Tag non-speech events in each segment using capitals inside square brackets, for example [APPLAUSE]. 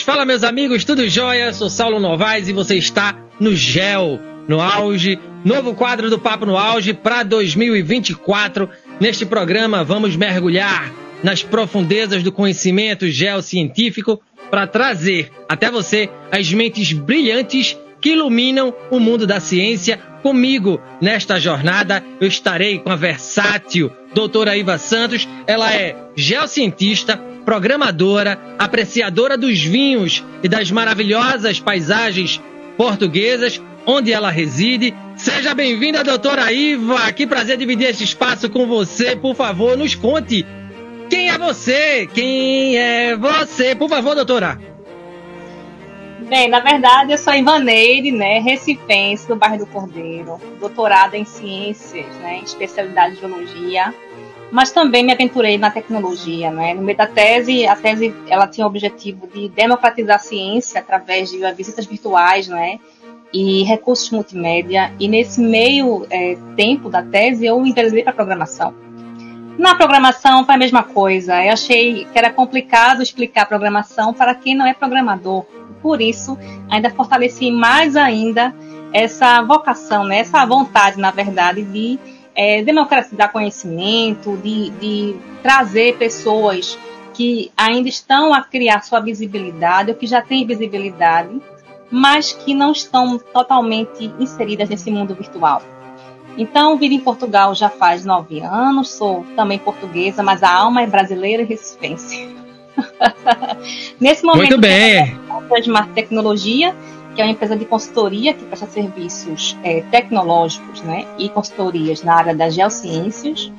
Fala meus amigos, tudo jóia? Sou Saulo Novaes e você está no GEL, no auge, novo quadro do Papo no Auge para 2024. Neste programa vamos mergulhar nas profundezas do conhecimento geocientífico para trazer até você as mentes brilhantes que iluminam o mundo da ciência. Comigo nesta jornada eu estarei com a versátil doutora Iva Santos. Ela é geocientista, programadora, apreciadora dos vinhos e das maravilhosas paisagens portuguesas, onde ela reside. Seja bem-vinda, doutora Iva. Que prazer dividir esse espaço com você. Por favor, nos conte quem é você? Quem é você? Por favor, doutora. Bem, na verdade, eu sou Ivaneire, né, recifense do bairro do Cordeiro, doutorada em ciências, né, especialidade de geologia mas também me aventurei na tecnologia, né? No meio da tese, a tese ela tinha o objetivo de democratizar a ciência através de visitas virtuais, né? E recursos multimédia. E nesse meio é, tempo da tese, eu enveredei para programação. Na programação foi a mesma coisa. Eu achei que era complicado explicar programação para quem não é programador. Por isso, ainda fortaleci mais ainda essa vocação, né? essa vontade, na verdade, de é, democratizar conhecimento, de, de trazer pessoas que ainda estão a criar sua visibilidade ou que já têm visibilidade, mas que não estão totalmente inseridas nesse mundo virtual. Então, vivo em Portugal já faz nove anos, sou também portuguesa, mas a alma é brasileira e recifense. [LAUGHS] Nesse momento, Muito bem. de tecnologia que é uma empresa de consultoria que presta serviços é, tecnológicos né, e consultorias na área das geociências.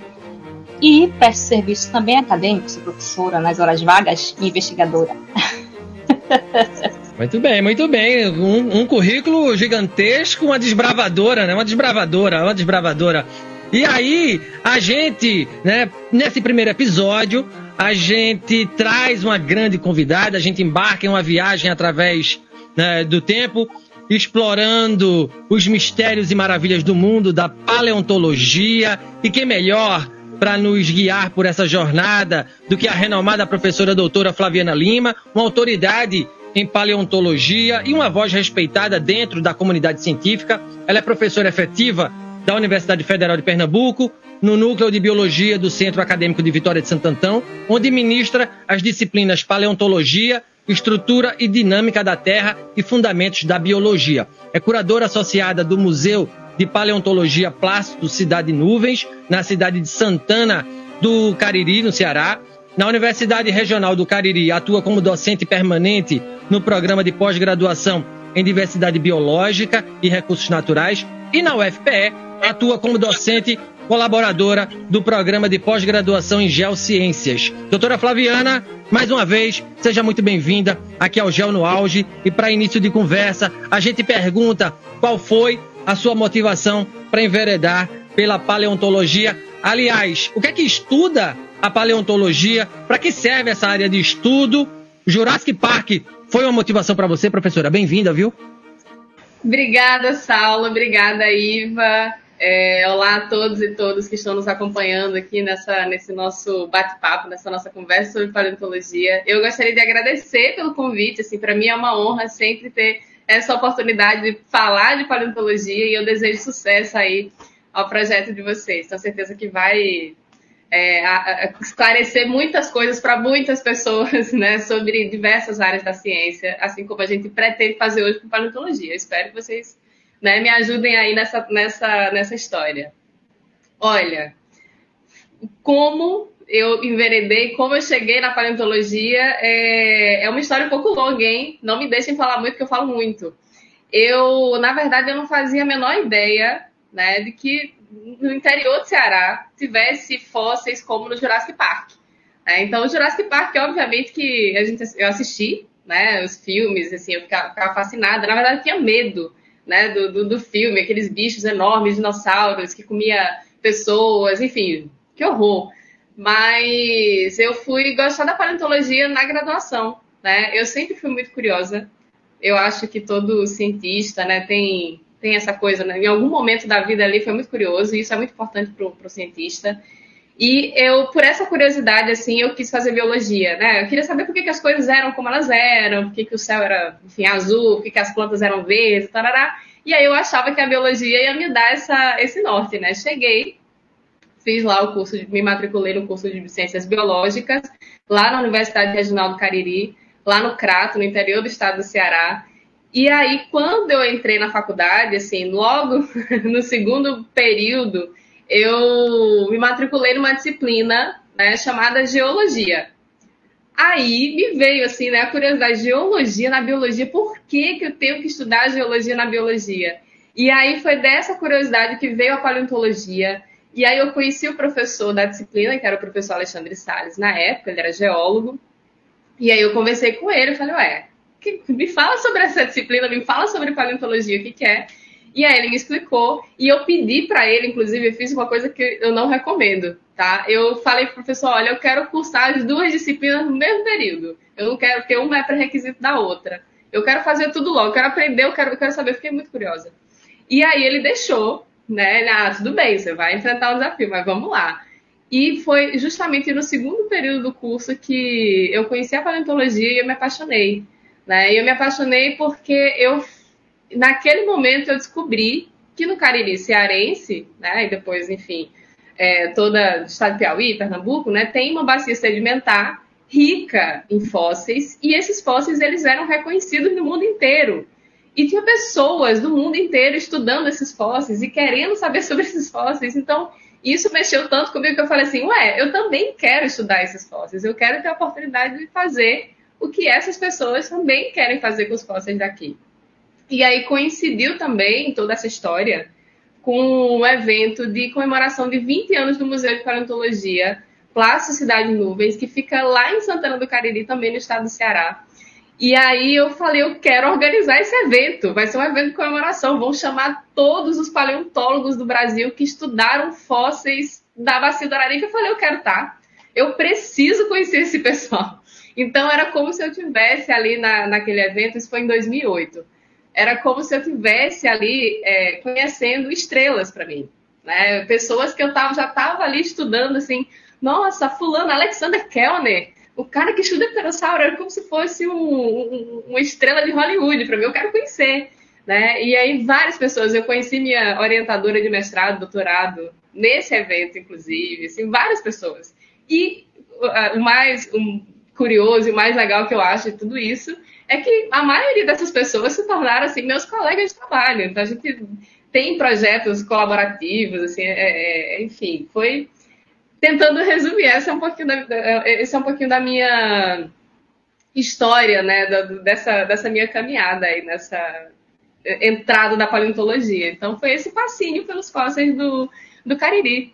E presta serviços também acadêmicos, professora nas horas vagas investigadora. [LAUGHS] Muito bem, muito bem. Um, um, currículo gigantesco, uma desbravadora, né? Uma desbravadora, uma desbravadora. E aí, a gente, né, nesse primeiro episódio, a gente traz uma grande convidada, a gente embarca em uma viagem através né, do tempo, explorando os mistérios e maravilhas do mundo da paleontologia. E quem melhor para nos guiar por essa jornada do que a renomada professora doutora Flaviana Lima, uma autoridade em paleontologia e uma voz respeitada dentro da comunidade científica. Ela é professora efetiva da Universidade Federal de Pernambuco, no Núcleo de Biologia do Centro Acadêmico de Vitória de Santo Antão, onde ministra as disciplinas Paleontologia, estrutura e dinâmica da Terra e fundamentos da biologia. É curadora associada do Museu de Paleontologia Plástico Cidade Nuvens, na cidade de Santana do Cariri, no Ceará. Na Universidade Regional do Cariri, atua como docente permanente no programa de pós-graduação em diversidade biológica e recursos naturais. E na UFPE, atua como docente colaboradora do programa de pós-graduação em Geociências. Doutora Flaviana, mais uma vez, seja muito bem-vinda aqui ao Geo no Auge. E para início de conversa, a gente pergunta qual foi a sua motivação para enveredar pela paleontologia. Aliás, o que é que estuda a paleontologia? Para que serve essa área de estudo? Jurassic Park foi uma motivação para você, professora? Bem-vinda, viu? Obrigada, Saulo. Obrigada, Iva. É, olá a todos e todas que estão nos acompanhando aqui nessa, nesse nosso bate-papo, nessa nossa conversa sobre paleontologia. Eu gostaria de agradecer pelo convite, assim, para mim é uma honra sempre ter essa oportunidade de falar de paleontologia e eu desejo sucesso aí ao projeto de vocês. Tenho certeza que vai é, a, a esclarecer muitas coisas para muitas pessoas, [LAUGHS] né, sobre diversas áreas da ciência, assim como a gente pretende fazer hoje com paleontologia. Eu espero que vocês né, me ajudem aí nessa, nessa, nessa história. Olha, como eu enveredei, como eu cheguei na paleontologia, é, é uma história um pouco longa, hein? Não me deixem falar muito, porque eu falo muito. Eu, na verdade, eu não fazia a menor ideia né, de que no interior do Ceará tivesse fósseis como no Jurassic Park. É, então, o Jurassic Park, obviamente, que a gente, eu assisti, né, os filmes, assim, eu ficava, ficava fascinada. Na verdade, eu tinha medo né, do, do, do filme, aqueles bichos enormes, dinossauros que comia pessoas, enfim, que horror. Mas eu fui gostar da paleontologia na graduação, né? Eu sempre fui muito curiosa. Eu acho que todo cientista, né, tem tem essa coisa, né? em algum momento da vida ali foi muito curioso, e isso é muito importante para o cientista. E eu, por essa curiosidade, assim, eu quis fazer biologia, né? Eu queria saber por que, que as coisas eram como elas eram, por que, que o céu era, enfim, azul, por que, que as plantas eram verdes, tarará. E aí eu achava que a biologia ia me dar essa, esse norte, né? Cheguei, fiz lá o curso, de, me matriculei no curso de Ciências Biológicas, lá na Universidade Regional do Cariri, lá no Crato, no interior do estado do Ceará. E aí, quando eu entrei na faculdade, assim, logo [LAUGHS] no segundo período, eu me matriculei numa disciplina né, chamada Geologia. Aí me veio assim, né, a curiosidade, geologia na biologia, por que, que eu tenho que estudar geologia na biologia? E aí foi dessa curiosidade que veio a paleontologia. E aí eu conheci o professor da disciplina, que era o professor Alexandre Salles, na época, ele era geólogo. E aí eu conversei com ele falei, ué, me fala sobre essa disciplina, me fala sobre paleontologia, o que, que é? E aí ele me explicou e eu pedi para ele, inclusive, eu fiz uma coisa que eu não recomendo, tá? Eu falei pro professor, olha, eu quero cursar as duas disciplinas no mesmo período. Eu não quero, porque uma é pré-requisito da outra. Eu quero fazer tudo logo, eu quero aprender, eu quero, eu quero saber, fiquei muito curiosa. E aí ele deixou, né? Ah, tudo bem, você vai enfrentar o desafio, mas vamos lá. E foi justamente no segundo período do curso que eu conheci a paleontologia e eu me apaixonei. Né? E eu me apaixonei porque eu naquele momento eu descobri que no Cariri cearense, né, e depois, enfim, é, toda o estado de Piauí, Pernambuco, né, tem uma bacia sedimentar rica em fósseis, e esses fósseis eles eram reconhecidos no mundo inteiro. E tinha pessoas do mundo inteiro estudando esses fósseis e querendo saber [LAUGHS] sobre esses fósseis. Então, isso mexeu tanto comigo que eu falei assim: ué, eu também quero estudar esses fósseis, eu quero ter a oportunidade de fazer o que essas pessoas também querem fazer com os fósseis daqui. E aí coincidiu também toda essa história com um evento de comemoração de 20 anos do Museu de Paleontologia, Plácio Cidade Nuvens, que fica lá em Santana do Cariri, também no estado do Ceará. E aí eu falei, eu quero organizar esse evento, vai ser um evento de comemoração, vão chamar todos os paleontólogos do Brasil que estudaram fósseis da bacia do Araripe. Eu falei, eu quero estar, tá. eu preciso conhecer esse pessoal. Então era como se eu tivesse ali na, naquele evento, isso foi em 2008 era como se eu tivesse ali é, conhecendo estrelas para mim, né? Pessoas que eu tava, já estava ali estudando assim, nossa, fulano, Alexander Kellner, o cara que estuda pterossauro era como se fosse um, um, uma estrela de Hollywood para mim, eu quero conhecer, né? E aí várias pessoas, eu conheci minha orientadora de mestrado, doutorado nesse evento, inclusive, assim, várias pessoas. E uh, o mais um, curioso e o mais legal que eu acho de tudo isso é que a maioria dessas pessoas se tornaram assim meus colegas de trabalho. Então a gente tem projetos colaborativos, assim, é, é, enfim, foi tentando resumir. Essa é um pouquinho da, esse é um pouquinho da minha história, né, da, dessa, dessa minha caminhada aí nessa entrada da paleontologia. Então foi esse passinho pelos fósseis do, do Cariri.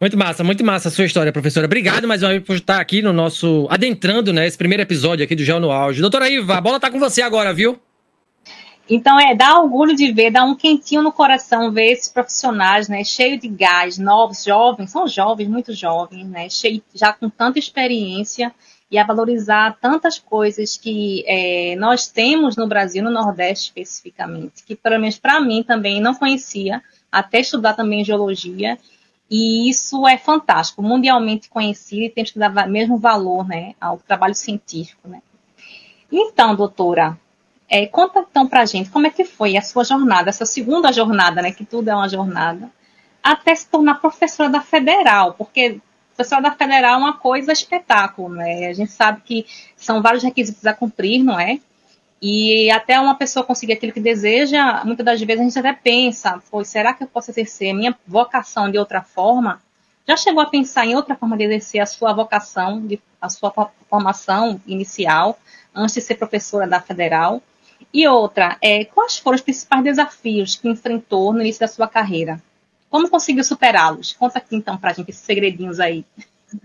Muito massa, muito massa a sua história, professora. Obrigado mais uma vez por estar aqui no nosso. adentrando, né, esse primeiro episódio aqui do Geo no Auge. Doutora Iva, a bola tá com você agora, viu? Então, é, dá orgulho de ver, dá um quentinho no coração ver esses profissionais, né, cheio de gás, novos, jovens, são jovens, muito jovens, né, cheio, já com tanta experiência e a valorizar tantas coisas que é, nós temos no Brasil, no Nordeste especificamente, que pelo menos para mim também não conhecia, até estudar também geologia, e isso é fantástico, mundialmente conhecido e temos que dar mesmo valor né, ao trabalho científico. Né? Então, doutora, é, conta então para a gente como é que foi a sua jornada, essa segunda jornada, né, que tudo é uma jornada, até se tornar professora da Federal, porque professora da Federal é uma coisa espetáculo, né? A gente sabe que são vários requisitos a cumprir, não é? E até uma pessoa conseguir aquilo que deseja, muitas das vezes a gente até pensa, pois será que eu posso exercer a minha vocação de outra forma? Já chegou a pensar em outra forma de exercer a sua vocação, de, a sua formação inicial, antes de ser professora da Federal? E outra, é, quais foram os principais desafios que enfrentou no início da sua carreira? Como conseguiu superá-los? Conta aqui então para a gente esses segredinhos aí.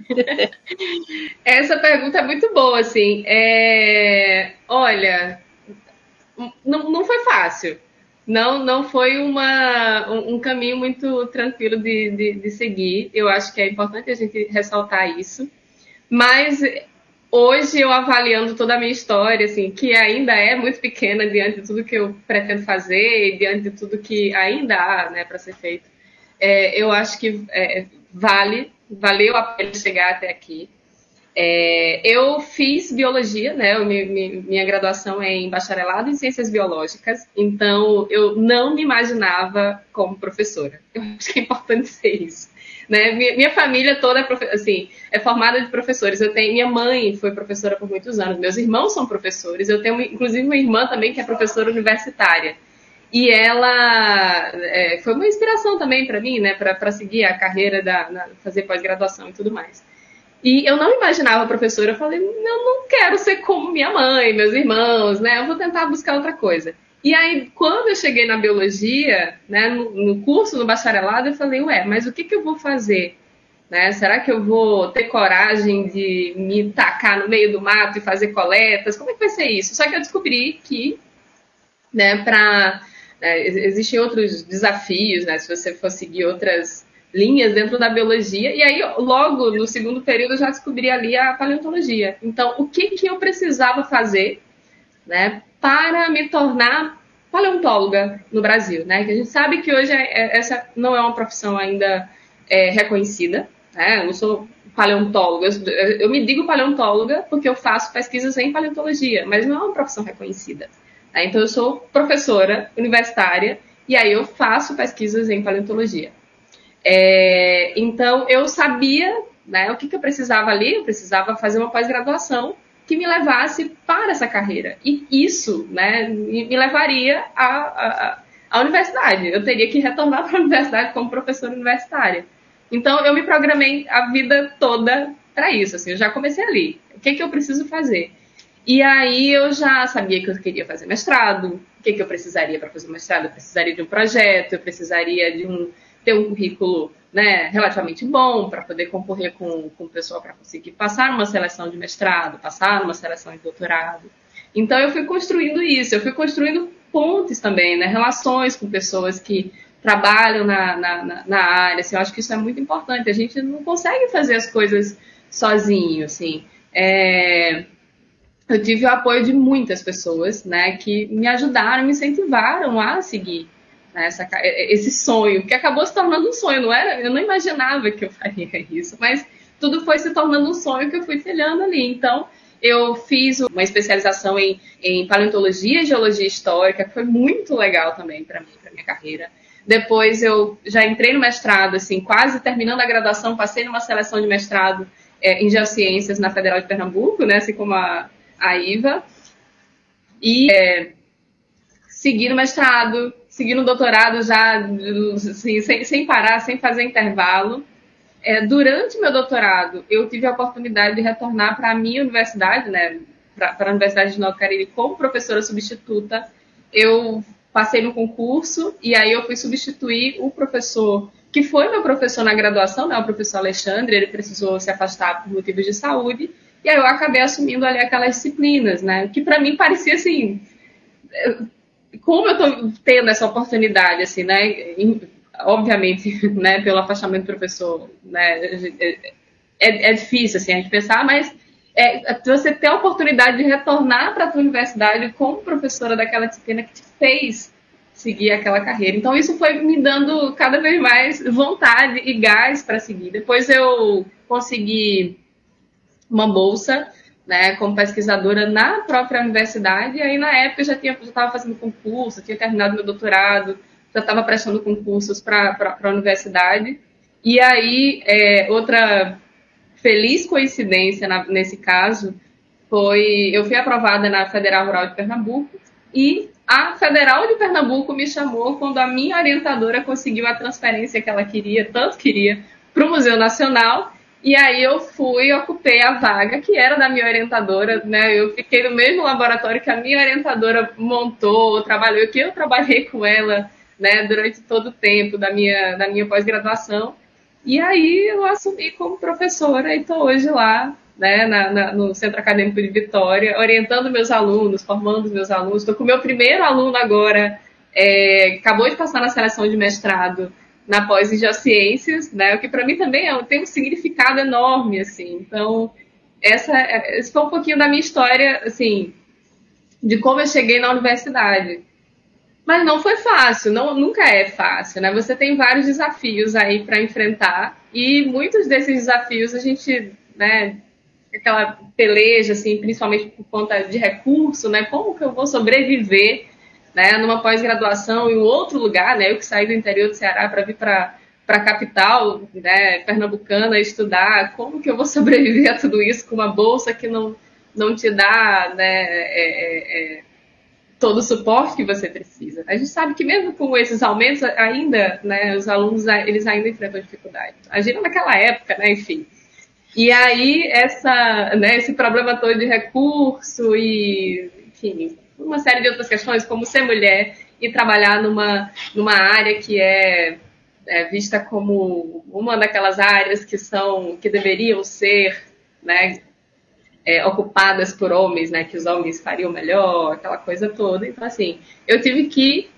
[LAUGHS] Essa pergunta é muito boa, assim. É... Olha, não, não foi fácil. Não, não foi uma, um, caminho muito tranquilo de, de, de seguir. Eu acho que é importante a gente ressaltar isso. Mas hoje eu avaliando toda a minha história, assim, que ainda é muito pequena diante de tudo que eu pretendo fazer, diante de tudo que ainda há, né, para ser feito, é, eu acho que é, vale, valeu a pena chegar até aqui. É, eu fiz biologia, né? Eu, minha, minha graduação é em bacharelado em ciências biológicas, então eu não me imaginava como professora. [LAUGHS] Eu acho que é importante ser isso. Né? Minha, minha família toda é, assim, é formada de professores. Eu tenho, minha mãe foi professora por muitos anos, meus irmãos são professores. Eu tenho, inclusive, uma irmã também que é professora universitária. E ela é, foi uma inspiração também para mim, né, para seguir a carreira da na, fazer pós-graduação e tudo mais. E eu não imaginava professora, eu falei, eu não quero ser como minha mãe, meus irmãos, né? Eu vou tentar buscar outra coisa. E aí, quando eu cheguei na biologia, né, no, no curso, no bacharelado, eu falei, ué, mas o que, que eu vou fazer? Né? Será que eu vou ter coragem de me tacar no meio do mato e fazer coletas? Como é que vai ser isso? Só que eu descobri que, né, para é, existem outros desafios, né, se você for seguir outras linhas dentro da biologia, e aí logo no segundo período eu já descobri ali a paleontologia. Então, o que, que eu precisava fazer né, para me tornar paleontóloga no Brasil, né? Que a gente sabe que hoje é, é, essa não é uma profissão ainda é, reconhecida, né? Eu não sou paleontóloga, eu, eu, me digo paleontóloga porque eu faço pesquisas em paleontologia, mas não é uma profissão reconhecida. Né? Então eu sou professora universitária e aí eu faço pesquisas em paleontologia. É, então eu sabia né, o que, que eu precisava ali, eu precisava fazer uma pós-graduação que me levasse para essa carreira. E isso né, me levaria à, à, à universidade. Eu teria que retornar [LAUGHS] para a universidade como professora universitária. Então, eu me programei a vida toda para isso. Assim, eu já comecei ali. O que, que eu preciso fazer? E aí eu já sabia que eu queria fazer mestrado. O que, que eu precisaria para fazer mestrado? Eu precisaria de um projeto, eu precisaria de um ter um currículo né, relativamente bom para poder concorrer com, com o pessoal para conseguir passar uma seleção de mestrado, passar uma seleção de doutorado. Então eu fui construindo isso, eu fui construindo pontes também, né, relações com pessoas que trabalham na, na, na área. Assim, eu acho que isso é muito importante. A gente não consegue fazer as coisas sozinho, assim. É, eu tive o apoio de muitas pessoas, né, que me ajudaram, me incentivaram a seguir essa, esse sonho, que acabou se tornando um sonho, não era? Eu não imaginava que eu faria [LAUGHS] isso, mas tudo foi se tornando um sonho que eu fui trilhando ali. Então, eu fiz uma especialização em, em paleontologia e geologia histórica, que foi muito legal também para mim, para minha carreira. Depois eu já entrei no mestrado, assim, quase terminando a graduação, passei numa seleção de mestrado é, em geociências na Federal de Pernambuco, né, assim como a, a IVA. E é, segui no mestrado, seguindo o doutorado já assim, sem, sem, parar, sem fazer intervalo. É, durante meu doutorado, eu tive a oportunidade de retornar para a minha universidade, né, para a Universidade de Nova Cariri, como professora substituta. Eu passei no concurso e aí eu fui substituir o professor que foi meu professor na graduação, né, o professor Alexandre, ele precisou se afastar por motivos de saúde, e aí eu acabei assumindo ali aquelas disciplinas, né, que para mim parecia assim, como eu estou tendo essa oportunidade, assim, né? Obviamente, [LAUGHS] né, pelo afastamento do professor, né, é, é, difícil, assim, a gente pensar, mas é, você ter a oportunidade de retornar para a universidade como professora daquela disciplina que te fez seguir aquela carreira. Então, isso foi me dando cada vez mais vontade e gás para seguir. Depois eu consegui uma bolsa né, como pesquisadora na própria universidade, e aí na época eu já estava fazendo concurso, tinha terminado meu doutorado, já estava prestando concursos para a universidade, e aí é, outra feliz coincidência na, nesse caso foi, eu fui aprovada na Federal Rural de Pernambuco, e a Federal de Pernambuco me chamou quando a minha orientadora conseguiu a transferência que ela queria, tanto queria, para o Museu Nacional, e aí eu fui, ocupei a vaga que era da minha orientadora, né? Eu fiquei no mesmo laboratório que a minha orientadora montou, trabalhou, que eu trabalhei com ela, né, durante todo o tempo da minha, da minha pós-graduação. E aí eu assumi como professora e estou hoje lá, né, na, na, no Centro Acadêmico de Vitória, orientando meus alunos, formando meus alunos. Estou com o meu primeiro aluno agora, é, acabou de passar na seleção de mestrado na pós em geociências, né? O que para mim também é, tem um significado enorme, assim. Então, essa, esse foi um pouquinho da minha história, assim, de como eu cheguei na universidade. Mas não foi fácil, não, nunca é fácil, né? Você tem vários desafios aí para enfrentar e muitos desses desafios a gente, né, aquela peleja, assim, principalmente por conta de recurso, né? Como que eu vou sobreviver, né, numa pós-graduação em um outro lugar, né? Eu que saí do interior do Ceará para vir para a capital, né, pernambucana, estudar, como que eu vou [LAUGHS] sobreviver a tudo isso com uma bolsa que não, não te dá, né, é, é, é todo o suporte que você precisa. A gente sabe que mesmo com esses aumentos, ainda, né, os alunos, eles ainda enfrentam dificuldade. Imagina naquela época, né, enfim. E aí, essa, né, esse problema todo de recurso e, enfim, uma série de outras questões, como ser mulher e trabalhar numa, numa área que é, é vista como uma daquelas áreas que são, que deveriam ser, né, é, ocupadas por homens, né, que os homens fariam melhor, aquela coisa toda. Então, assim, eu tive que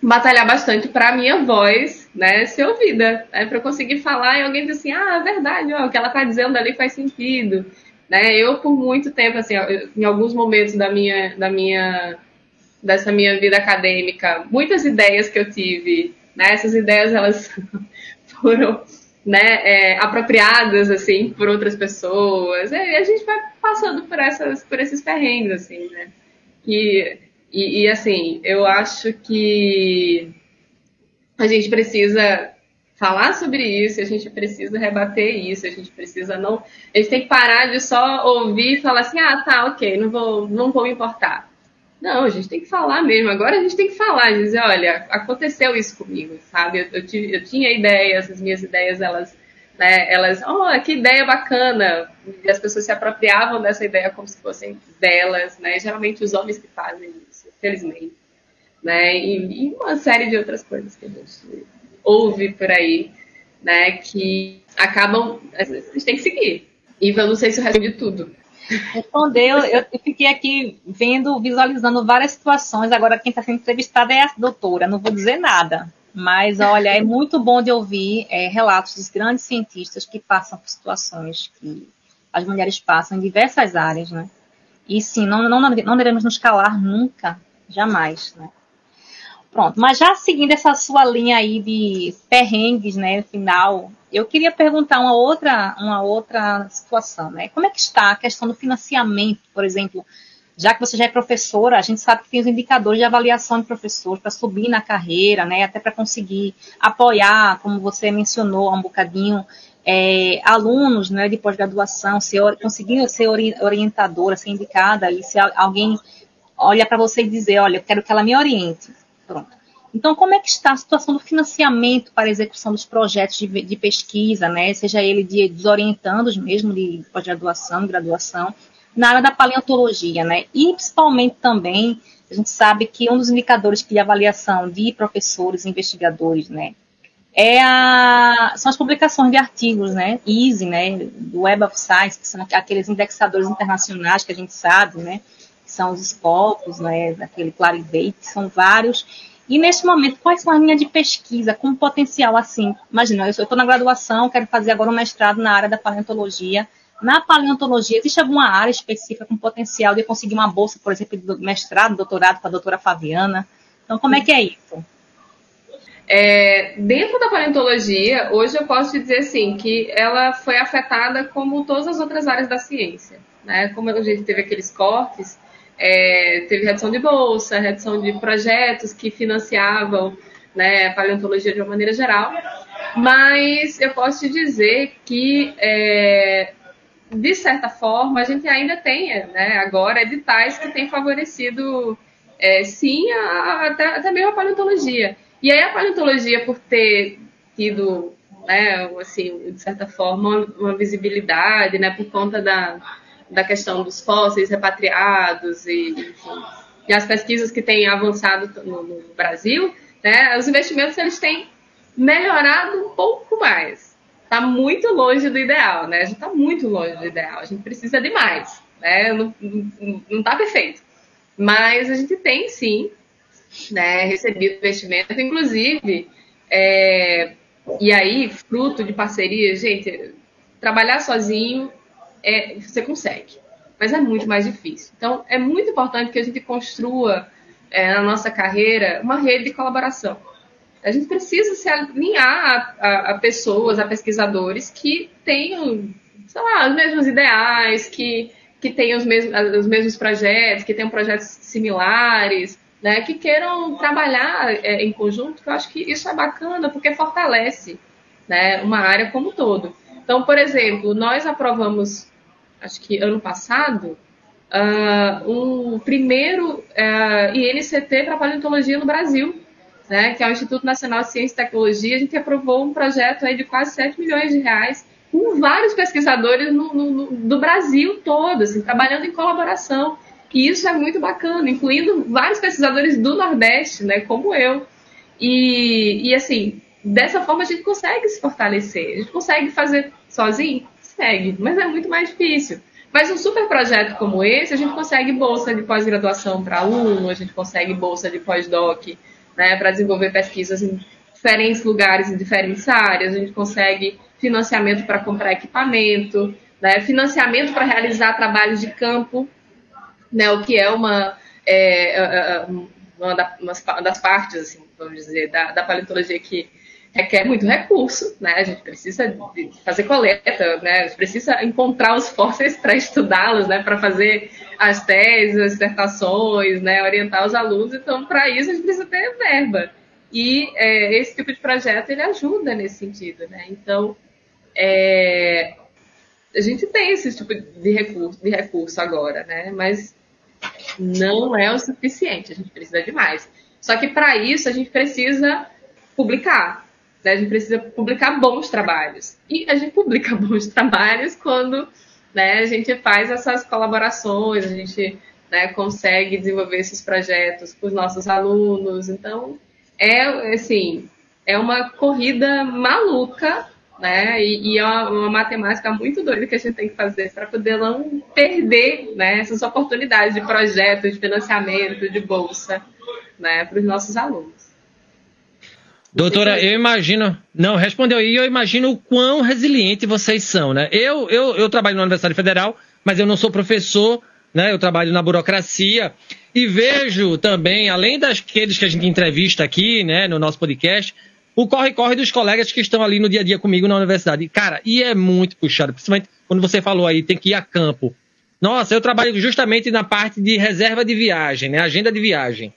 batalhar bastante para a minha voz, né, ser ouvida, né, para eu conseguir falar e alguém dizer assim, ah, é verdade, ó, o que ela está dizendo ali faz sentido, né? Eu por muito tempo, assim, em alguns momentos da minha, da minha, dessa minha vida acadêmica, muitas ideias que eu tive, né, essas ideias elas [LAUGHS] foram né, é, apropriadas assim por outras pessoas. E a gente vai passando por essas, por esses perrengues assim, né? E, e, e, assim, eu acho que a gente precisa falar sobre isso, a gente precisa rebater isso, a gente precisa não, a gente tem que parar de só ouvir e falar assim, ah, tá, ok, não vou, não vou me importar. Não, a gente tem que falar mesmo. Agora a gente tem que falar, dizer, olha, aconteceu isso comigo, sabe? Eu, eu, tive, eu tinha ideias, as minhas ideias, elas, né, elas, oh, que ideia bacana. E as pessoas se apropriavam dessa ideia como se fossem delas, né? Geralmente os homens que fazem isso, felizmente. Né? E, e uma série de outras coisas que a gente ouve por aí, né? Que acabam, a gente tem que seguir. E eu não sei se o resto de tudo. Respondeu, eu fiquei aqui vendo, visualizando várias situações. Agora, quem está sendo entrevistada é a doutora, não vou dizer nada. Mas, olha, é muito bom de ouvir é, relatos dos grandes cientistas que passam por situações que as mulheres passam em diversas áreas, né? E sim, não, não, não devemos nos calar nunca, jamais, né? Pronto, mas já seguindo essa sua linha aí de perrengues, né, final, eu queria perguntar uma outra, uma outra situação, né? Como é que está a questão do financiamento, por exemplo, já que você já é professora, a gente sabe que tem os indicadores de avaliação de professores para subir na carreira, né, até para conseguir apoiar, como você mencionou há um bocadinho, é, alunos né, de pós-graduação, conseguir ser orientadora, ser indicada, e se alguém olha para você e dizer, olha, eu quero que ela me oriente. Pronto. Então, como é que está a situação do financiamento para a execução dos projetos de, de pesquisa, né? seja ele de desorientandos mesmo, de pós-graduação, graduação, na área da paleontologia, né? E principalmente também, a gente sabe que um dos indicadores de avaliação de professores investigadores, né? É a, são as publicações de artigos, né? EASY, né? Do Web of Science, que são aqueles indexadores internacionais que a gente sabe, né? São os escopos, né, daquele Clarivate, são vários. E neste momento, quais são as linhas de pesquisa com potencial assim? Imagina, eu estou na graduação, quero fazer agora um mestrado na área da paleontologia. Na paleontologia, existe alguma área específica com potencial de eu conseguir uma bolsa, por exemplo, de mestrado, doutorado com a doutora Fabiana? Então, como é que é isso? É, dentro da paleontologia, hoje eu posso te dizer assim, que ela foi afetada como todas as outras áreas da ciência. Né? Como a gente teve aqueles cortes, é, teve redução de bolsa, redução de projetos que financiavam né, a paleontologia de uma maneira geral. Mas eu posso te dizer que, é, de certa forma, a gente ainda tem né, agora editais que têm favorecido, é, sim, a, até, até mesmo a paleontologia. E aí a paleontologia, por ter tido, né, assim, de certa forma, uma visibilidade, né, por conta da, da questão dos fósseis repatriados e, enfim, e as pesquisas que têm avançado no, no, Brasil, né, os investimentos eles têm melhorado um pouco mais. Está muito longe do ideal, né? A gente está muito longe do ideal. A gente precisa de mais, né? Não está perfeito, mas a gente tem sim, né, recebido investimento, inclusive, é, e aí fruto de parceria, gente, trabalhar sozinho é, você consegue. Mas é muito mais difícil. Então, é muito importante que a gente construa é, na nossa carreira uma rede de colaboração. A gente precisa se alinhar a, a, a pessoas, a pesquisadores que tenham, sei lá, os mesmos ideais, que, que tenham os mesmos, os mesmos projetos, que tenham projetos similares, né, que queiram trabalhar é, em conjunto, que eu acho que isso é bacana, porque fortalece né, uma área como um todo. Então, por exemplo, nós aprovamos, acho que ano passado, uh, um primeiro uh, INCT para paleontologia no Brasil, né, que é o Instituto Nacional de Ciência e Tecnologia. A gente aprovou um projeto aí de quase 7 milhões de reais com vários pesquisadores no, no, no, do Brasil todo, assim, trabalhando em colaboração. E isso é muito bacana, incluindo vários pesquisadores do Nordeste, né, como eu. E, e assim, dessa forma a gente consegue se fortalecer. A gente consegue fazer sozinho? Segue, mas é muito mais difícil. Mas um super projeto como esse, a gente consegue bolsa de pós-graduação para aluno, a gente consegue bolsa de pós-doc né, para desenvolver pesquisas em diferentes lugares, em diferentes áreas, a gente consegue financiamento para comprar equipamento, né, financiamento para realizar trabalhos de campo, né, o que é uma, é, é, é uma, das partes, assim, vamos dizer, da, da paleontologia que requer muito recurso, né? A gente precisa fazer coleta, né? A gente precisa encontrar os fósseis para estudá-los, né? Para fazer as teses, as dissertações, né? Orientar os alunos. Então, para isso a gente precisa ter verba. E é, esse tipo de projeto ele ajuda nesse sentido, né? Então, é, a gente tem esse tipo de recurso, de recurso agora, né? Mas não é o suficiente. A gente precisa de mais. Só que para isso a gente precisa publicar, né? A gente precisa publicar bons trabalhos. E a gente publica [LAUGHS] bons trabalhos quando né, a gente faz essas colaborações, a gente né, consegue desenvolver esses projetos com os nossos alunos. Então, é assim, é uma corrida maluca, né? E, e é uma, uma, matemática muito doida que a gente tem que fazer para poder não perder né, essas oportunidades de projetos, de financiamento, de bolsa, né, para os nossos alunos. Doutora, eu imagino. Não, respondeu aí, eu imagino o quão resiliente vocês são, né? Eu, eu, eu trabalho na Universidade Federal, mas eu não sou professor, né? Eu trabalho na burocracia e vejo também, além daqueles que a gente entrevista aqui, né, no nosso podcast, o corre-corre dos colegas que estão ali no dia a dia comigo na universidade. Cara, e é muito puxado, principalmente quando você falou aí, tem que ir a campo. Nossa, eu trabalho justamente na parte de reserva de viagem, né? Agenda de viagem.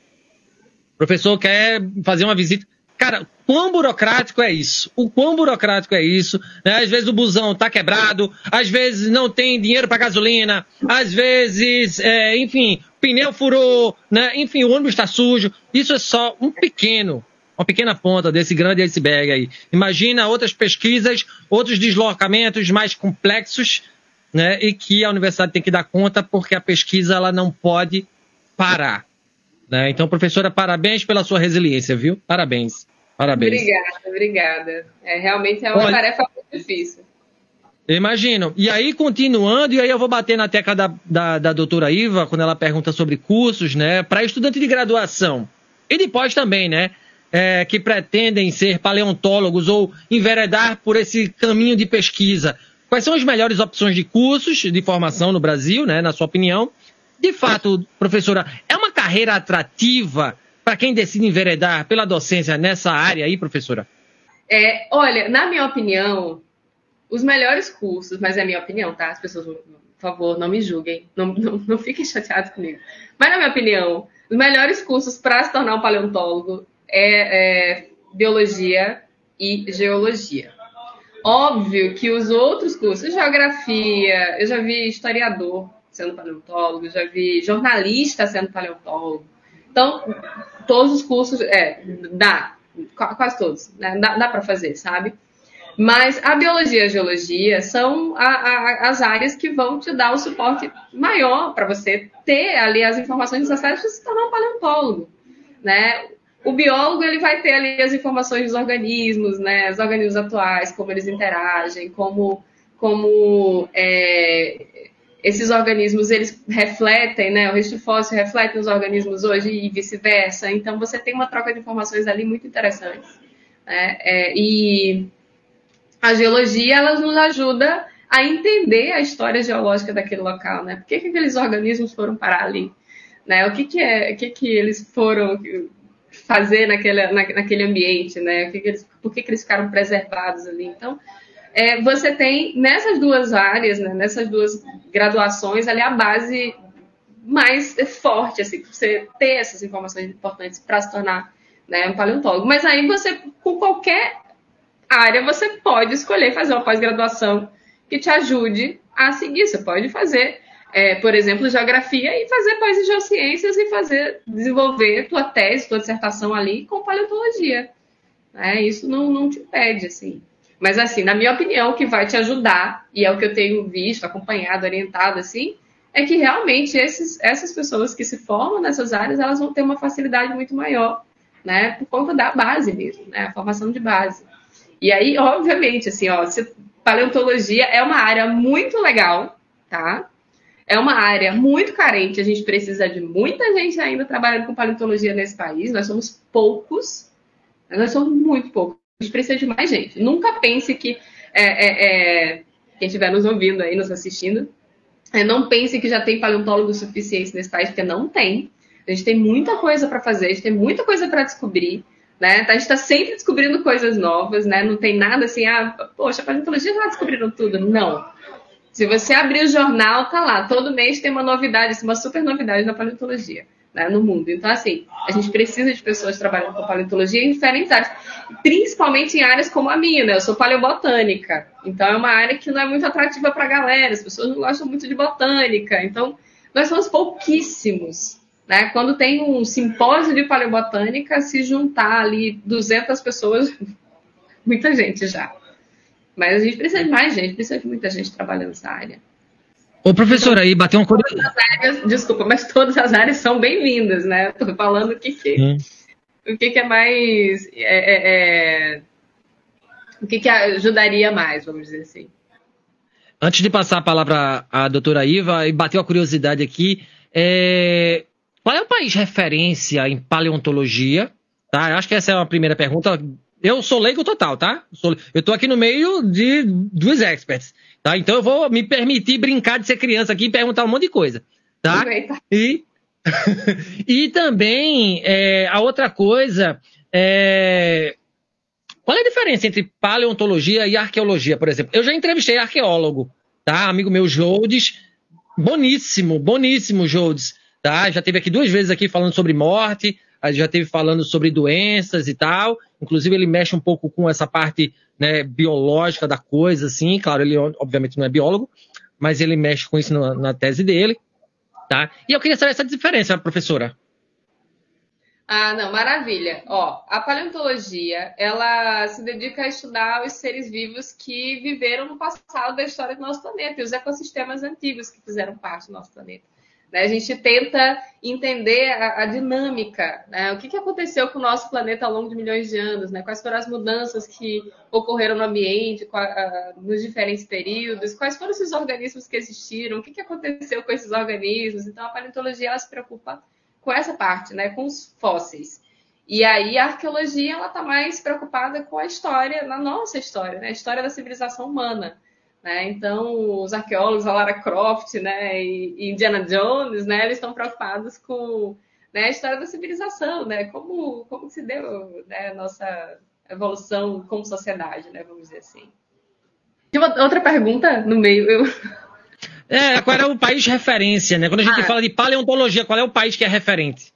O professor quer fazer uma visita. Cara, quão burocrático é isso? O quão burocrático é isso? Né? Às vezes o busão tá quebrado, às vezes não tem dinheiro para gasolina, às vezes, é, enfim, pneu furou, né? enfim, o ônibus está sujo. Isso é só um pequeno, uma pequena ponta desse grande iceberg aí. Imagina outras pesquisas, outros deslocamentos mais complexos, né? E que a universidade tem que dar conta porque a pesquisa ela não pode parar. Né? Então, professora, parabéns pela sua resiliência, viu? Parabéns. Parabéns. Obrigada, obrigada. É, realmente é uma Olha, tarefa muito difícil. Imagino. E aí, continuando, e aí eu vou bater na tecla da, da, da doutora Iva, quando ela pergunta sobre cursos, né? Para estudante de graduação. E depois também, né? É, que pretendem ser paleontólogos ou enveredar por esse caminho de pesquisa. Quais são as melhores opções de cursos de formação no Brasil, né? Na sua opinião? De fato, professora, é uma carreira atrativa para quem decide enveredar pela docência nessa área aí, professora? É, olha, na minha opinião, os melhores cursos, mas é minha opinião, tá? As pessoas, por favor, não me julguem, não, não, não fiquem chateados comigo. Mas na minha opinião, os melhores cursos para se tornar um paleontólogo é, é biologia e geologia. Óbvio que os outros cursos, geografia, eu já vi historiador, sendo paleontólogo, já vi jornalista sendo paleontólogo. Então, todos os cursos, é, dá, quase todos, né? dá, dá para fazer, sabe? Mas a biologia e a geologia são a, a, as áreas que vão te dar o suporte maior para você ter ali as informações necessárias para se tornar um paleontólogo, né? O biólogo ele vai ter ali as informações dos organismos, né? Os organismos atuais, como eles interagem, como como é, esses organismos eles refletem, né? O resto fóssil reflete os organismos hoje e vice-versa. Então você tem uma troca de informações ali muito interessante. Né? É, e a geologia ela nos ajuda a entender a história geológica daquele local, né? Por que, que aqueles organismos foram parar ali? né? O que, que é, o que, que eles foram fazer naquele, na, naquele ambiente, né? O que, que eles, por que, que eles ficaram preservados ali? Então, é, você tem nessas duas áreas, né, nessas duas graduações, ali a base mais forte, assim, para você ter essas informações importantes para se tornar né, um paleontólogo. Mas aí você, com qualquer área, você pode escolher fazer uma pós-graduação que te ajude a seguir. Você pode fazer, é, por exemplo, geografia e fazer pós em geociências e fazer, desenvolver tua tese, tua dissertação ali com paleontologia. É, isso não, não te impede, assim. Mas, assim, na minha opinião, o que vai te ajudar, e é o que eu tenho visto, acompanhado, orientado, assim, é que realmente esses, essas pessoas que se formam nessas áreas, elas vão ter uma facilidade muito maior, né, por conta da base mesmo, né, a formação de base. E aí, obviamente, assim, ó, paleontologia é uma área muito legal, tá? É uma área muito carente, a gente precisa de muita gente ainda trabalhando com paleontologia nesse país, nós somos poucos, nós somos muito poucos, a gente precisa de mais gente. Nunca pense que é, é, é, quem estiver nos ouvindo aí, nos assistindo, é, não pense que já tem paleontólogos suficientes nesse país, porque não tem. A gente tem muita coisa para fazer, a gente tem muita coisa para descobrir. Né? A gente está sempre descobrindo coisas novas, né? Não tem nada assim, ah, poxa, a paleontologia já descobriram tudo. Não. Se você abrir o jornal, tá lá. Todo mês tem uma novidade, uma super novidade na paleontologia né, no mundo. Então, assim, a gente precisa de pessoas trabalhando com paleontologia em diferentes áreas, principalmente em áreas como a minha, né? Eu sou paleobotânica, então é uma área que não é muito atrativa para a galera, as pessoas não gostam muito de botânica, então nós somos pouquíssimos. Né? Quando tem um simpósio de paleobotânica, se juntar ali 200 pessoas, [LAUGHS] muita gente já. Mas a gente precisa de mais gente, precisa de muita gente trabalhando nessa área. Ô, professor, aí bateu uma curiosidade. Desculpa, mas todas as áreas são bem-vindas, né? Estou falando o que, que, hum. o que, que é mais. É, é, é, o que, que ajudaria mais, vamos dizer assim. Antes de passar a palavra à doutora Iva, e bateu a curiosidade aqui, é... qual é o país referência em paleontologia? Tá? Eu acho que essa é a primeira pergunta. Eu sou leigo total, tá? Eu estou aqui no meio de dos experts. Tá? Então eu vou me permitir brincar de ser criança aqui e perguntar um monte de coisa. Tá? E, [LAUGHS] e também é, a outra coisa é. Qual é a diferença entre paleontologia e arqueologia, por exemplo? Eu já entrevistei arqueólogo, tá? Amigo meu, Jodes. Boníssimo, boníssimo, Jodes. Tá? Já teve aqui duas vezes aqui falando sobre morte, já teve falando sobre doenças e tal. Inclusive, ele mexe um pouco com essa parte né, biológica da coisa, assim. Claro, ele obviamente não é biólogo, mas ele mexe com isso na, na tese dele. Tá? E eu queria saber essa diferença, professora. Ah, não, maravilha. Ó, a paleontologia, ela se dedica a estudar os seres vivos que viveram no passado da história do nosso planeta e os ecossistemas antigos que fizeram parte do nosso planeta. Né? A gente tenta entender a, a dinâmica, né? o que, que aconteceu com o nosso planeta ao longo de milhões de anos, né? quais foram as mudanças que ocorreram no ambiente nos diferentes períodos, quais foram esses organismos que existiram, o que, que aconteceu com esses organismos. Então, a paleontologia ela se preocupa com essa parte, né? com os fósseis. E aí a arqueologia ela está mais preocupada com a história, na nossa história, né? a história da civilização humana. Né? Então, os arqueólogos, a Lara Croft né, e Indiana Jones, né, eles estão preocupados com né, a história da civilização, né? como, como se deu né, a nossa evolução como sociedade, né, vamos dizer assim. Tem uma outra pergunta no meio. Eu... [LAUGHS] É, qual é o país referência, né? Quando a gente ah. fala de paleontologia, qual é o país que é referente?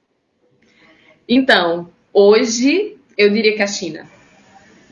Então, hoje eu diria que a China.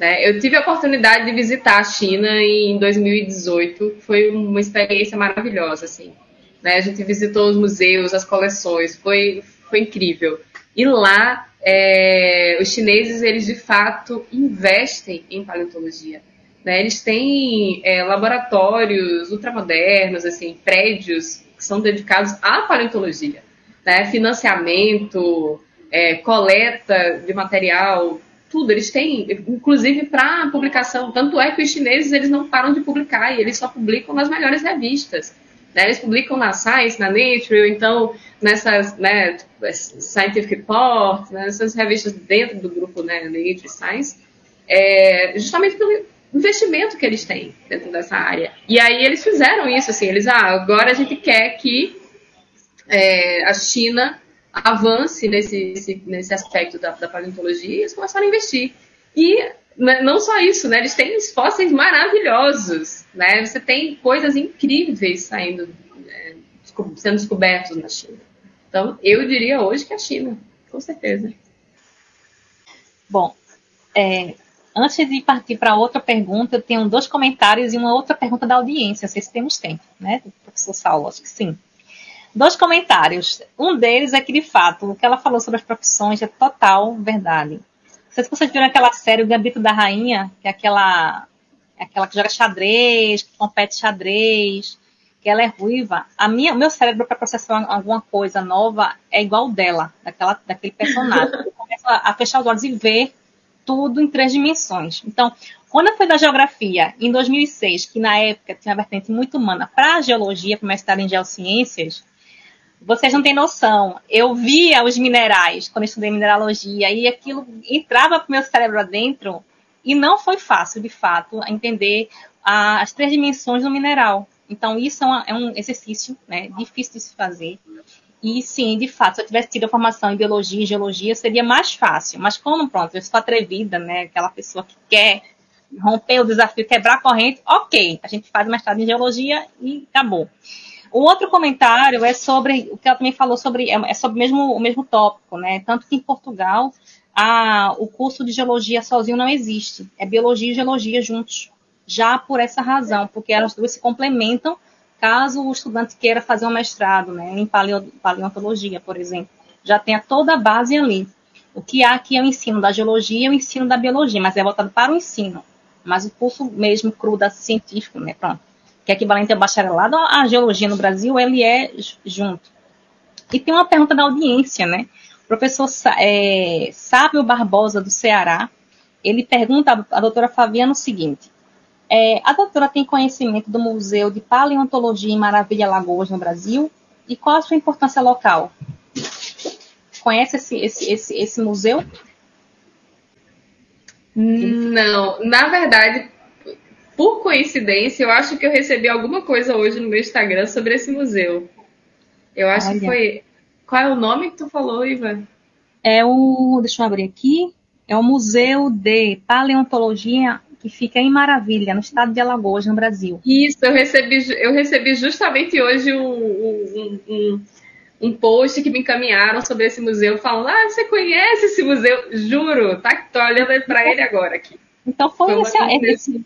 Né? Eu tive a oportunidade de visitar a China em 2018, foi uma experiência maravilhosa, assim. Né? A gente visitou os museus, as coleções, foi, foi incrível. E lá, é, os chineses, eles de fato investem em paleontologia. Né? Eles têm é, laboratórios ultramodernos, assim, prédios que são dedicados à paleontologia. Né? Financiamento, é, coleta de material tudo, eles têm, inclusive para publicação, tanto é que os chineses eles não param de publicar e eles só publicam nas melhores revistas. Né? Eles publicam na Science, na Nature, ou então nessas né, Scientific Report, né, nessas revistas dentro do grupo né, Nature Science, é, justamente pelo investimento que eles têm dentro dessa área. E aí eles fizeram isso, assim, eles, ah, agora a gente quer que é, a China avance nesse, nesse aspecto da, da paleontologia e eles começaram a investir. E né, não só isso, né? Eles têm fósseis maravilhosos, né? Você tem coisas incríveis saindo, é, sendo descobertos na China. Então, eu diria hoje que é a China, com certeza. Bom, é, antes de partir para outra pergunta, eu tenho dois comentários e uma outra pergunta da audiência. Não sei se temos tempo, né, professor Saulo? Acho que sim. Dois comentários. Um deles é que, de fato, o que ela falou sobre as profissões é total verdade. Não sei se vocês viram aquela série O Gambito da Rainha, que é aquela, é aquela que joga xadrez, que compete xadrez, que ela é ruiva. A minha, meu cérebro, para processar alguma coisa nova, é igual dela, daquela, daquele personagem. Eu começo a, a fechar os olhos e ver tudo em três dimensões. Então, quando eu fui da geografia, em 2006, que na época tinha uma vertente muito humana para a geologia, para mestrado em geociências, vocês não têm noção. Eu via os minerais quando estudei mineralogia e aquilo entrava para o meu cérebro adentro e não foi fácil, de fato, entender as três dimensões do mineral. Então, isso é, é um exercício né, difícil de se fazer. E sim, de fato, se eu tivesse tido a formação em biologia e geologia, seria mais fácil. Mas como, pronto, eu sou atrevida, né? Aquela pessoa que quer romper o desafio, quebrar a corrente, ok, a gente faz mestrado em geologia e acabou. O outro comentário é sobre o que ela também falou sobre, é, é sobre mesmo, o mesmo tópico, né? Tanto que em Portugal a, o curso de geologia sozinho não existe. É biologia e geologia juntos. Já por essa razão, porque elas duas se complementam caso o estudante queira fazer um mestrado né, em paleontologia, por exemplo. Já tenha toda a base ali. O que há aqui é o ensino da geologia e o ensino da biologia, mas é voltado para o ensino. Mas o curso mesmo cru da científico, né, pronto, que é equivalente ao bacharelado, a geologia no Brasil, ele é junto. E tem uma pergunta da audiência, né? O professor é, Sábio Barbosa, do Ceará, ele pergunta à doutora Fabiana o seguinte, é, a doutora tem conhecimento do Museu de Paleontologia em Maravilha Lagoas, no Brasil, e qual a sua importância local? Conhece esse, esse, esse, esse museu? Não, na verdade, por coincidência, eu acho que eu recebi alguma coisa hoje no meu Instagram sobre esse museu. Eu acho Olha. que foi. Qual é o nome que tu falou, Iva? É o. Deixa eu abrir aqui. É o Museu de Paleontologia que fica em Maravilha, no estado de Alagoas, no Brasil. Isso, eu recebi, eu recebi justamente hoje um, um, um, post que me encaminharam sobre esse museu, falando: Ah, você conhece esse museu? Juro, tá? Tô olhando para ele agora aqui. Então foi, foi esse, esse,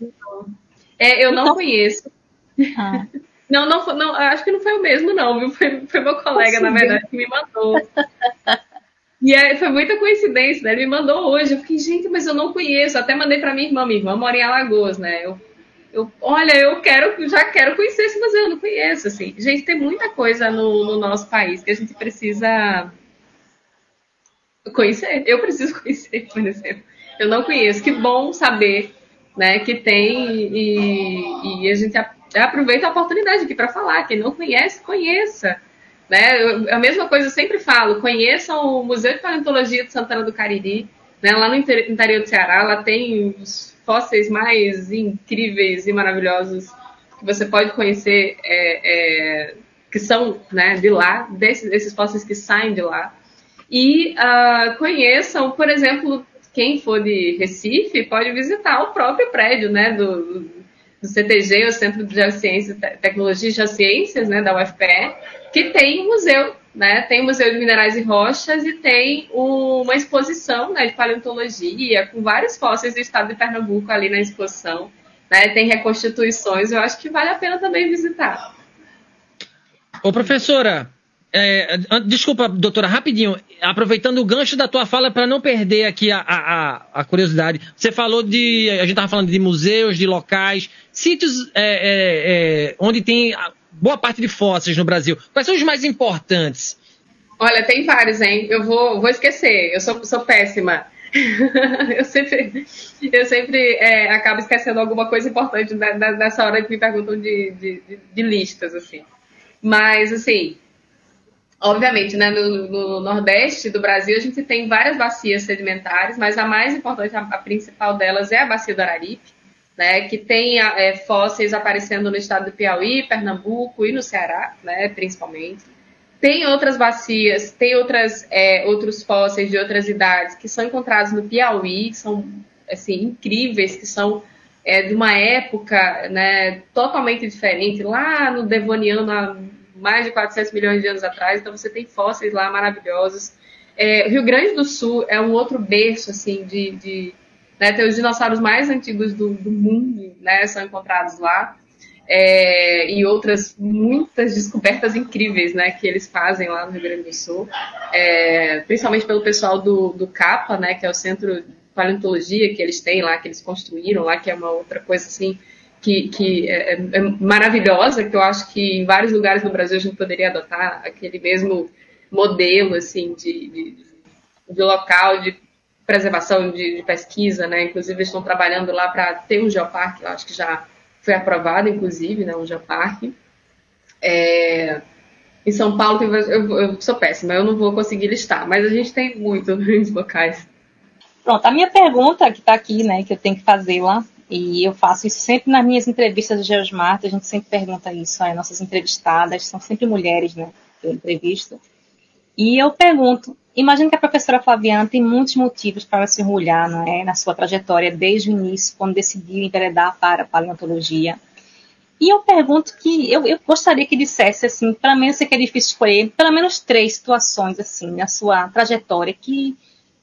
é, eu não conheço. Ah. [LAUGHS] Não, não, não, acho que não foi o mesmo, não, viu? Foi, foi meu colega, na verdade, que me mandou. E aí, foi muita coincidência, né? Ele me mandou hoje. Eu fiquei, gente, mas eu não conheço. Até mandei para minha irmã. Minha irmã mora em Alagoas, né? Eu, eu, olha, eu quero, já quero conhecer esse museu, eu não conheço, assim. Gente, tem muita coisa no, no nosso país que a gente precisa conhecer. Eu preciso [LAUGHS] conhecer, por exemplo. Eu não conheço. Que bom saber né, que tem e, e a gente aproveita a oportunidade aqui para falar. Quem não conhece, conheça. Né? Eu, a mesma coisa eu sempre falo, conheçam o Museu de Paleontologia de Santana do Cariri, né? lá no interior do Ceará, lá tem os fósseis mais incríveis e maravilhosos que você pode conhecer, é, é, que são né, de lá, desses, desses fósseis que saem de lá. E uh, conheçam, por exemplo, quem for de Recife pode visitar o próprio prédio né, do, do CTG, o Centro de Geociências, Tecnologia e Geociências, né, da UFPE, que tem museu, né, tem Museu de Minerais e Rochas e tem uma exposição né, de paleontologia com vários fósseis do estado de Pernambuco ali na exposição. Né, tem reconstituições, eu acho que vale a pena também visitar. Ô, professora, é, desculpa, doutora, rapidinho, aproveitando o gancho da tua fala para não perder aqui a, a, a, curiosidade. Você falou de. A gente estava falando de museus, de locais, sítios é, é, é, onde tem boa parte de fósseis no Brasil. Quais são os mais importantes? Olha, tem vários, hein? Eu vou, vou esquecer, eu sou, sou péssima. [LAUGHS] eu sempre, eu sempre é, acabo esquecendo alguma coisa importante nessa hora que me perguntam de, de, de, de listas, assim. Mas, assim, Obviamente, né, no, no, Nordeste do Brasil, a gente tem várias bacias sedimentares, mas a mais importante, a, a principal delas é a Bacia do Araripe, né, que tem é, fósseis aparecendo no estado do Piauí, Pernambuco e no Ceará, né, principalmente. tem outras bacias, tem outras, é, outros fósseis de outras idades que são encontrados no Piauí, que são assim, incríveis, que são é, de uma época né, totalmente diferente, lá no Devoniano, há mais de 400 milhões de anos atrás. Então, você tem fósseis lá maravilhosos. É, Rio Grande do Sul é um outro berço, assim, de... de né, tem os dinossauros mais antigos do, do mundo, né, são encontrados lá. É, e outras muitas descobertas incríveis né, que eles fazem lá no Rio Grande do Sul, é, principalmente pelo pessoal do, do CAPA, né, que é o Centro de Paleontologia que eles têm lá, que eles construíram lá, que é uma outra coisa assim que, que é, é maravilhosa, que eu acho que em vários lugares do Brasil a gente poderia adotar aquele mesmo modelo assim de, de, de local de preservação de, de, pesquisa, né? Inclusive estão trabalhando lá para ter um geoparque, eu acho que já foi aprovado, inclusive, né, um geoparque. É, em São Paulo, eu, eu, sou péssima, eu não vou conseguir listar, mas a gente tem muito [LAUGHS] nos locais. Pronto, a minha pergunta que está aqui, né, que eu tenho que fazer lá, e eu faço isso sempre nas minhas entrevistas do Geosmart, a gente sempre pergunta isso, as nossas entrevistadas são sempre mulheres, né, eu entrevisto. E eu pergunto, imagino que a professora Flaviana tem muitos motivos para se orgulhar não é, na sua trajetória desde o início, quando decidiu enveredar para a paleontologia. E eu pergunto que eu, eu gostaria que dissesse assim, pelo menos sei que é difícil escolher, pelo menos três situações assim na sua trajetória que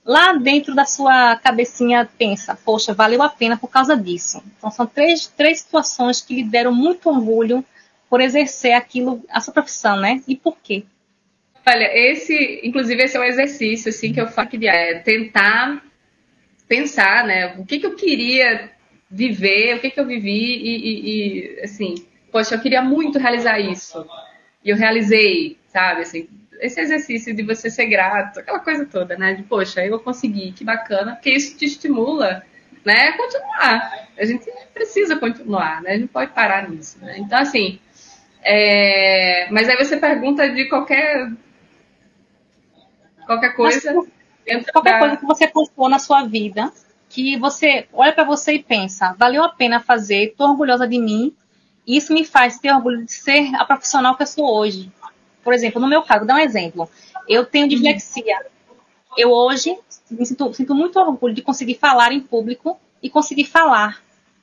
lá dentro da sua cabecinha pensa, poxa, valeu a pena por causa disso. Então são três, três situações que lhe deram muito orgulho por exercer aquilo, a sua profissão, né? E por quê? Olha, esse, inclusive, esse é um exercício assim que eu faço que é tentar pensar, né? O que, que eu queria viver, o que, que eu vivi e, e, e, assim, poxa, eu queria muito realizar isso. E eu realizei, sabe? Assim, esse exercício de você ser grato, aquela coisa toda, né? De, poxa, eu consegui, que bacana, porque isso te estimula, né? A continuar. A gente precisa continuar, né? A gente pode parar nisso, né? Então, assim, é... mas aí você pergunta de qualquer qualquer coisa. qualquer da... coisa que você postou na sua vida, que você olha para você e pensa, valeu a pena fazer, estou orgulhosa de mim, e isso me faz ter orgulho de ser a profissional que eu sou hoje. Por exemplo, no meu caso, dar um exemplo. Eu tenho dislexia. Eu hoje me sinto, sinto muito orgulho de conseguir falar em público e conseguir falar,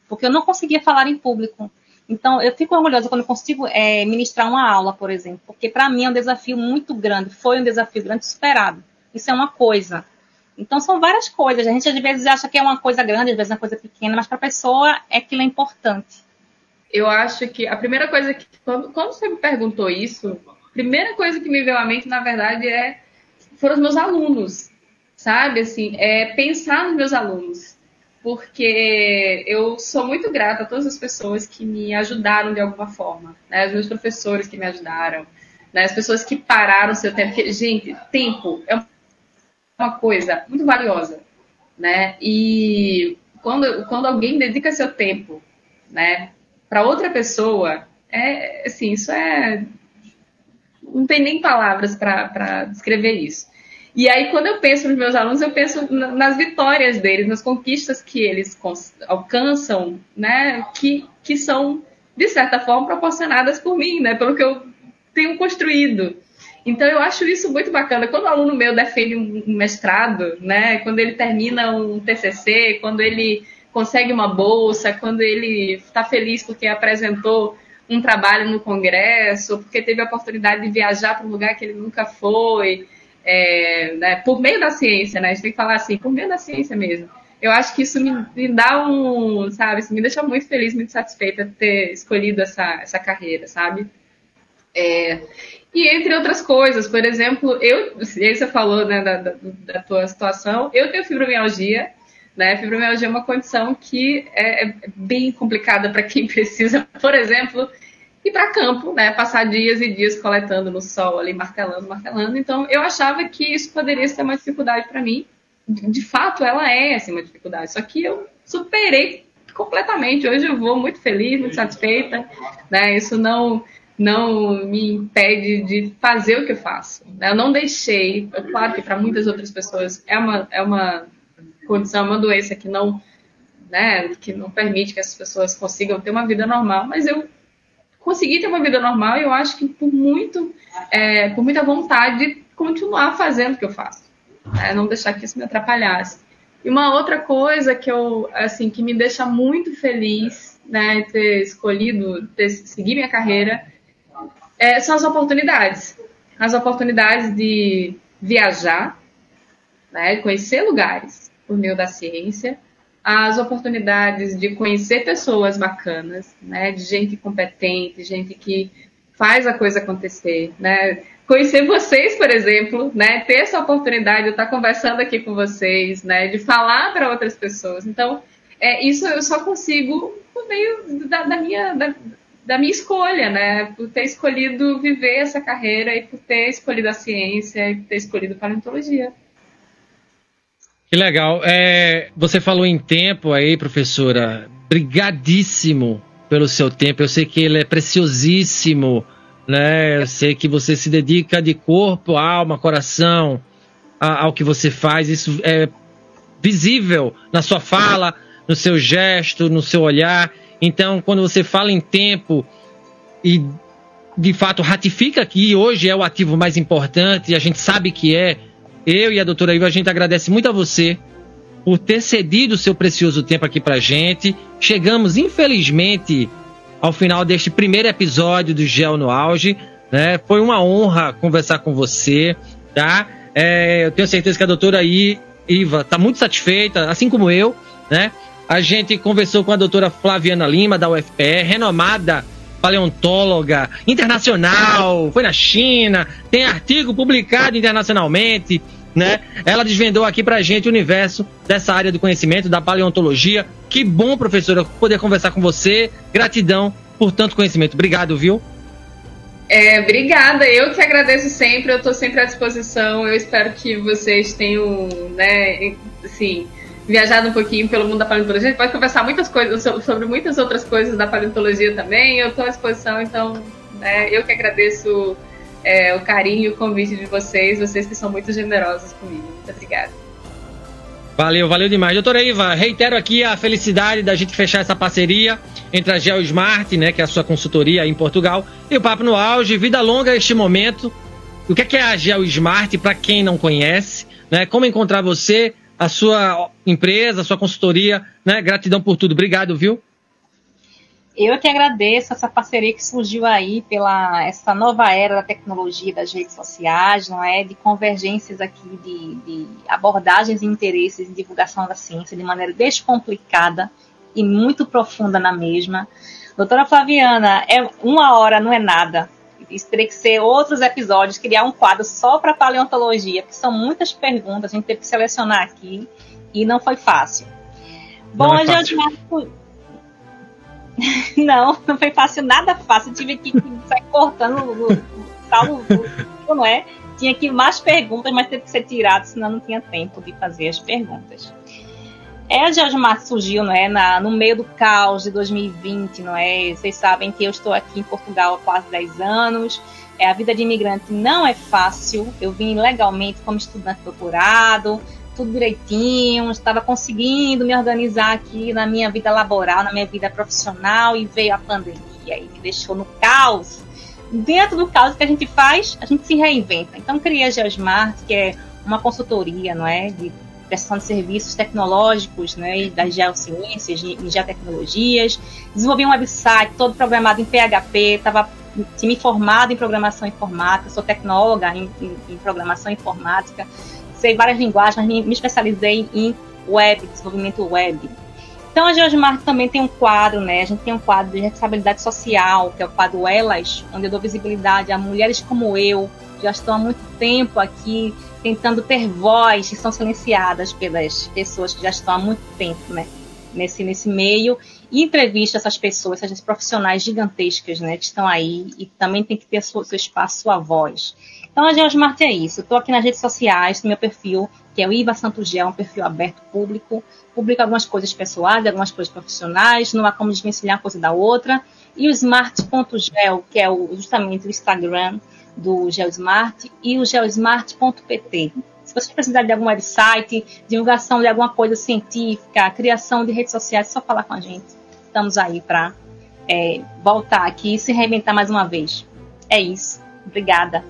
porque eu não conseguia falar em público. Então, eu fico orgulhosa quando eu consigo é, ministrar uma aula, por exemplo, porque para mim é um desafio muito grande, foi um desafio grande superado. Isso é uma coisa. Então, são várias coisas. A gente às vezes acha que é uma coisa grande, às vezes é uma coisa pequena, mas para a pessoa é aquilo é importante. Eu acho que a primeira coisa que, quando, quando você me perguntou isso, primeira coisa que me veio à mente, na verdade, é foram os meus alunos, sabe? Assim, é pensar nos meus alunos porque eu sou muito grata a todas as pessoas que me ajudaram de alguma forma, né? Os meus professores que me ajudaram, né? As pessoas que pararam seu tempo. Porque, gente, tempo é uma coisa muito valiosa, né? E quando, quando alguém dedica seu tempo, né, para outra pessoa, é assim, isso é não tem nem palavras para descrever isso. E aí, quando eu penso nos meus alunos, eu penso nas vitórias deles, nas conquistas que eles alcançam, né? Que, que são, de certa forma, proporcionadas por mim, né? Pelo que eu tenho construído. Então, eu acho isso muito bacana. Quando o aluno meu defende um mestrado, né? Quando ele termina um TCC, quando ele consegue uma bolsa, quando ele está feliz porque apresentou um trabalho no congresso, porque teve a oportunidade de viajar para um lugar que ele nunca foi é, né, por meio da ciência, né? A gente tem que falar assim, por meio da ciência mesmo. Eu acho que isso me, me dá um, sabe, me deixa muito feliz, muito satisfeita de ter escolhido essa, essa carreira, sabe? É, e entre outras coisas, por exemplo, eu, você falou né, da, da, da tua situação, eu tenho fibromialgia, né? Fibromialgia é uma condição que é, é bem complicada para quem [LAUGHS] precisa, por exemplo, ir para campo, né? Passar dias e dias coletando no sol ali, martelando, martelando. Então, eu achava que isso poderia ser uma dificuldade para mim. De fato, ela é assim, uma dificuldade. Só que eu superei completamente. Hoje eu vou muito feliz, muito satisfeita. Né? Isso não não me impede de fazer o que eu faço. Né? Eu não deixei, claro que para muitas outras pessoas é uma, é uma condição, uma doença que não, né, que não permite que as pessoas consigam ter uma vida normal, mas eu conseguir ter uma vida normal e eu acho que por muito, é, por muita vontade de continuar fazendo o que eu faço. É, não deixar que isso me atrapalhasse. E uma outra coisa que eu, assim, que me deixa muito feliz, né, ter escolhido ter, seguir minha carreira, é, são as oportunidades. As oportunidades de viajar, né, conhecer lugares por meio da ciência, as oportunidades de conhecer pessoas bacanas, né, de gente competente, gente que faz a coisa acontecer, né? Conhecer vocês, por exemplo, né? Ter essa oportunidade de estar conversando aqui com vocês, né? De falar para outras pessoas. Então, é, isso eu só consigo por meio da, da minha da, da, minha escolha, né? Por ter escolhido viver essa carreira e por ter escolhido a ciência e por ter escolhido paleontologia. Que legal. É, você falou em tempo aí, professora. Brigadíssimo pelo seu tempo. Eu sei que ele é preciosíssimo, né? Eu sei que você se dedica de corpo, alma, coração ao que você faz. Isso é visível na sua fala, no seu gesto, no seu olhar. Então, quando você fala em tempo e de fato ratifica que hoje é o ativo mais importante, e a gente sabe que é, eu e a doutora Iva, a gente agradece muito a você por ter cedido o seu precioso tempo aqui pra gente. Chegamos, infelizmente, ao final deste primeiro episódio do Gel no Auge. Né? Foi uma honra conversar com você, tá? É, eu tenho certeza que a doutora Iva está muito satisfeita, assim como eu, né? A gente conversou com a doutora Flaviana Lima, da UFPE, renomada paleontóloga internacional, foi na China, tem artigo publicado internacionalmente, né? Ela desvendou aqui pra gente o universo dessa área do conhecimento, da paleontologia. Que bom, professora, poder conversar com você. Gratidão por tanto conhecimento. Obrigado, viu? É, obrigada, eu que agradeço sempre, eu estou sempre à disposição. Eu espero que vocês tenham, né, assim, viajado um pouquinho pelo mundo da paleontologia. A gente pode conversar muitas coisas sobre muitas outras coisas da paleontologia também. Eu estou à disposição, então, né, eu que agradeço é, o carinho e o convite de vocês, vocês que são muito generosos comigo. Muito obrigada. Valeu, valeu demais. Doutora Iva, reitero aqui a felicidade da gente fechar essa parceria entre a GeoSmart, né, que é a sua consultoria em Portugal, e o Papo no Auge. Vida longa este momento. O que é, é a GeoSmart para quem não conhece? Né? Como encontrar você, a sua empresa, a sua consultoria? Né? Gratidão por tudo. Obrigado, viu? Eu que agradeço essa parceria que surgiu aí pela essa nova era da tecnologia das redes sociais, não é, de convergências aqui de, de abordagens e interesses em divulgação da ciência de maneira descomplicada e muito profunda na mesma. Doutora Flaviana, é uma hora não é nada. Isso teria que ser outros episódios, criar um quadro só para paleontologia, porque são muitas perguntas, a gente teve que selecionar aqui e não foi fácil. Bom, é fácil. gente [LAUGHS] Não, não foi fácil, nada fácil. Tive que sair cortando o salvo, não é? Tinha que mais perguntas, mas teve que ser tirado, senão não tinha tempo de fazer as perguntas. É, a Georgmar surgiu não é, na, no meio do caos de 2020, não é? Vocês sabem que eu estou aqui em Portugal há quase 10 anos. É, a vida de imigrante não é fácil. Eu vim legalmente como estudante doutorado, tudo direitinho, estava conseguindo me organizar aqui na minha vida laboral, na minha vida profissional e veio a pandemia e me deixou no caos. Dentro do caos que a gente faz, a gente se reinventa. Então criei a Geosmart, que é uma consultoria, não é, de prestação de serviços tecnológicos, né, e das geociências e geotecnologias. Desenvolvi um website todo programado em PHP, estava me formado em programação informática, sou tecnóloga em, em, em programação informática sei várias linguagens, mas me, especializei em web, desenvolvimento web. Então a Geosmart também tem um quadro, né? A gente tem um quadro de responsabilidade social, que é o quadro Elas, onde eu dou visibilidade a mulheres como eu, que já estão há muito tempo aqui tentando ter voz e são silenciadas pelas pessoas que já estão há muito tempo, né? Nesse, nesse meio e entrevista essas pessoas, essas profissionais gigantescas, né, que estão aí e também tem que ter seu, seu espaço, sua voz. Então a Geosmart é isso. Estou aqui nas redes sociais, no meu perfil, que é o Iva Santos Gel, um perfil aberto público. Publico algumas coisas pessoais, algumas coisas profissionais, não há como desvencilhar uma coisa da outra. E o smart.gel, que é o, justamente o Instagram do GeoSmart, e o geosmart.pt. Se você precisar de algum website, divulgação de alguma coisa científica, criação de redes sociais, é só falar com a gente. Estamos aí para é, voltar aqui e se reinventar mais uma vez. É isso. Obrigada.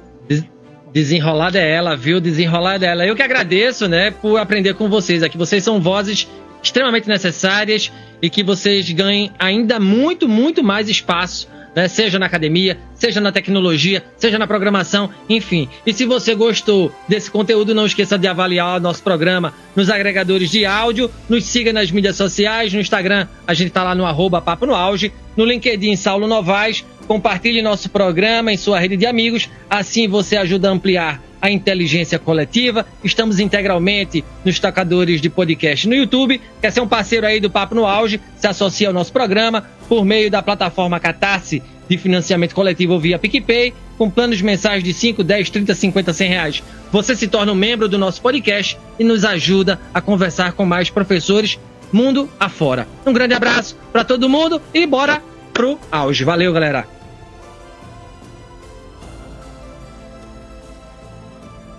Desenrolada é ela, viu? Desenrolada é ela. Eu que agradeço, né, por aprender com vocês aqui. Vocês são vozes extremamente necessárias e que vocês ganhem ainda muito, muito mais espaço né? seja na academia, seja na tecnologia, seja na programação, enfim. E se você gostou desse conteúdo, não esqueça de avaliar o nosso programa nos agregadores de áudio, nos siga nas mídias sociais, no Instagram, a gente está lá no arroba Papo no Auge, no LinkedIn Saulo Novaes, compartilhe nosso programa em sua rede de amigos, assim você ajuda a ampliar a inteligência coletiva. Estamos integralmente nos tocadores de podcast no YouTube. Quer ser um parceiro aí do Papo no Auge? Se associe ao nosso programa por meio da plataforma Catarse de financiamento coletivo via PicPay, com planos mensais de 5, 10, 30, 50, 100 reais. Você se torna um membro do nosso podcast e nos ajuda a conversar com mais professores mundo afora. Um grande abraço para todo mundo e bora pro auge. Valeu, galera!